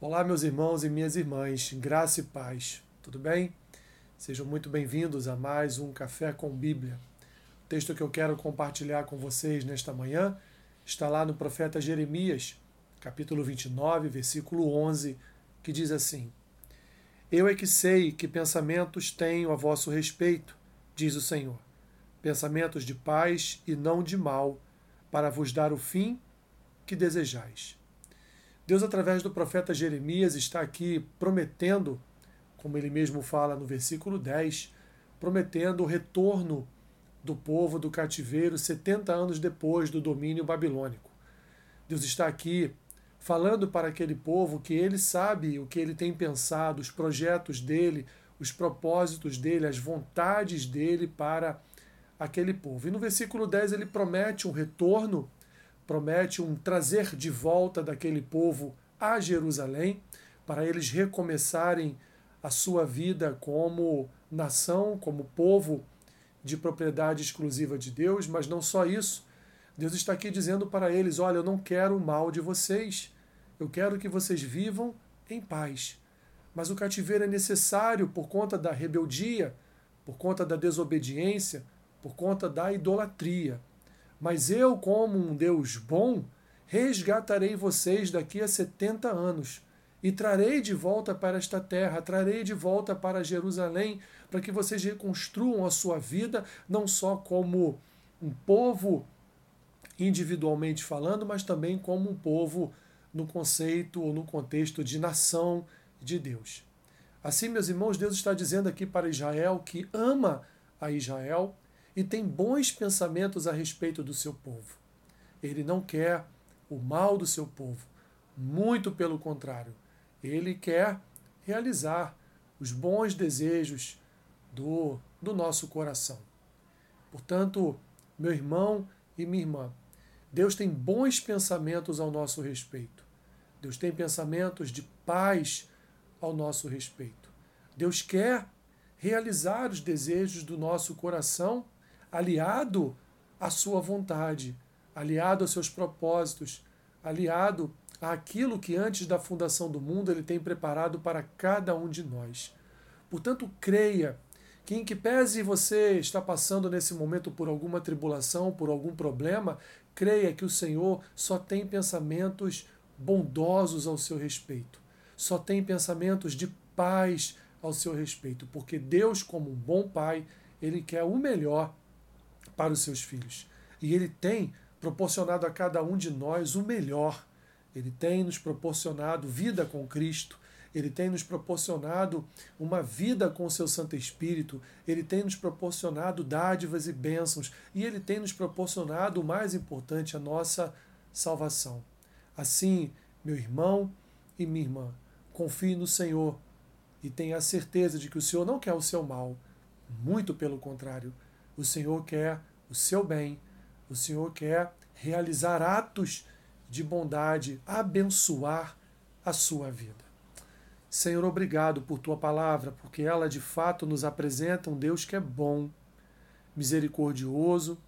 Olá, meus irmãos e minhas irmãs, graça e paz, tudo bem? Sejam muito bem-vindos a mais um Café com Bíblia. O texto que eu quero compartilhar com vocês nesta manhã está lá no profeta Jeremias, capítulo 29, versículo 11, que diz assim: Eu é que sei que pensamentos tenho a vosso respeito, diz o Senhor, pensamentos de paz e não de mal, para vos dar o fim que desejais. Deus, através do profeta Jeremias, está aqui prometendo, como ele mesmo fala no versículo 10, prometendo o retorno do povo do cativeiro 70 anos depois do domínio babilônico. Deus está aqui falando para aquele povo que ele sabe o que ele tem pensado, os projetos dele, os propósitos dele, as vontades dele para aquele povo. E no versículo 10 ele promete um retorno promete um trazer de volta daquele povo a Jerusalém, para eles recomeçarem a sua vida como nação, como povo de propriedade exclusiva de Deus, mas não só isso. Deus está aqui dizendo para eles: Olha, eu não quero o mal de vocês, eu quero que vocês vivam em paz. Mas o cativeiro é necessário por conta da rebeldia, por conta da desobediência, por conta da idolatria. Mas eu, como um Deus bom, resgatarei vocês daqui a setenta anos e trarei de volta para esta terra, trarei de volta para Jerusalém, para que vocês reconstruam a sua vida, não só como um povo individualmente falando, mas também como um povo no conceito ou no contexto de nação de Deus. Assim, meus irmãos, Deus está dizendo aqui para Israel que ama a Israel e tem bons pensamentos a respeito do seu povo. Ele não quer o mal do seu povo, muito pelo contrário. Ele quer realizar os bons desejos do, do nosso coração. Portanto, meu irmão e minha irmã, Deus tem bons pensamentos ao nosso respeito. Deus tem pensamentos de paz ao nosso respeito. Deus quer realizar os desejos do nosso coração aliado à sua vontade, aliado aos seus propósitos, aliado àquilo que antes da fundação do mundo ele tem preparado para cada um de nós. Portanto, creia que, em que pese você está passando nesse momento por alguma tribulação, por algum problema, creia que o Senhor só tem pensamentos bondosos ao seu respeito, só tem pensamentos de paz ao seu respeito, porque Deus, como um bom pai, ele quer o melhor para os seus filhos. E Ele tem proporcionado a cada um de nós o melhor. Ele tem nos proporcionado vida com Cristo. Ele tem nos proporcionado uma vida com o seu Santo Espírito, ele tem nos proporcionado dádivas e bênçãos, e ele tem nos proporcionado o mais importante, a nossa salvação. Assim, meu irmão e minha irmã, confie no Senhor e tenha a certeza de que o Senhor não quer o seu mal, muito pelo contrário, o Senhor quer o seu bem, o Senhor quer realizar atos de bondade, abençoar a sua vida. Senhor, obrigado por tua palavra, porque ela de fato nos apresenta um Deus que é bom, misericordioso,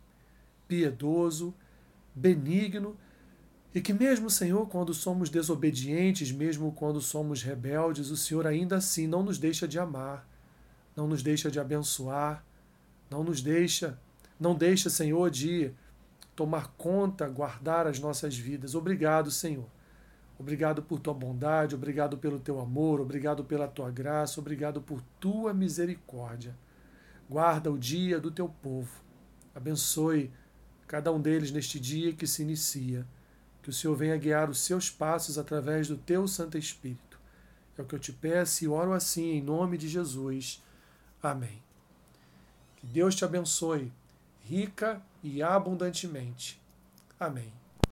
piedoso, benigno e que, mesmo, Senhor, quando somos desobedientes, mesmo quando somos rebeldes, o Senhor ainda assim não nos deixa de amar, não nos deixa de abençoar, não nos deixa, não deixa, Senhor, de tomar conta, guardar as nossas vidas. Obrigado, Senhor. Obrigado por tua bondade, obrigado pelo teu amor, obrigado pela tua graça, obrigado por tua misericórdia. Guarda o dia do teu povo. Abençoe cada um deles neste dia que se inicia. Que o Senhor venha guiar os seus passos através do teu Santo Espírito. É o que eu te peço e oro assim em nome de Jesus. Amém. Que Deus te abençoe, rica e abundantemente. Amém.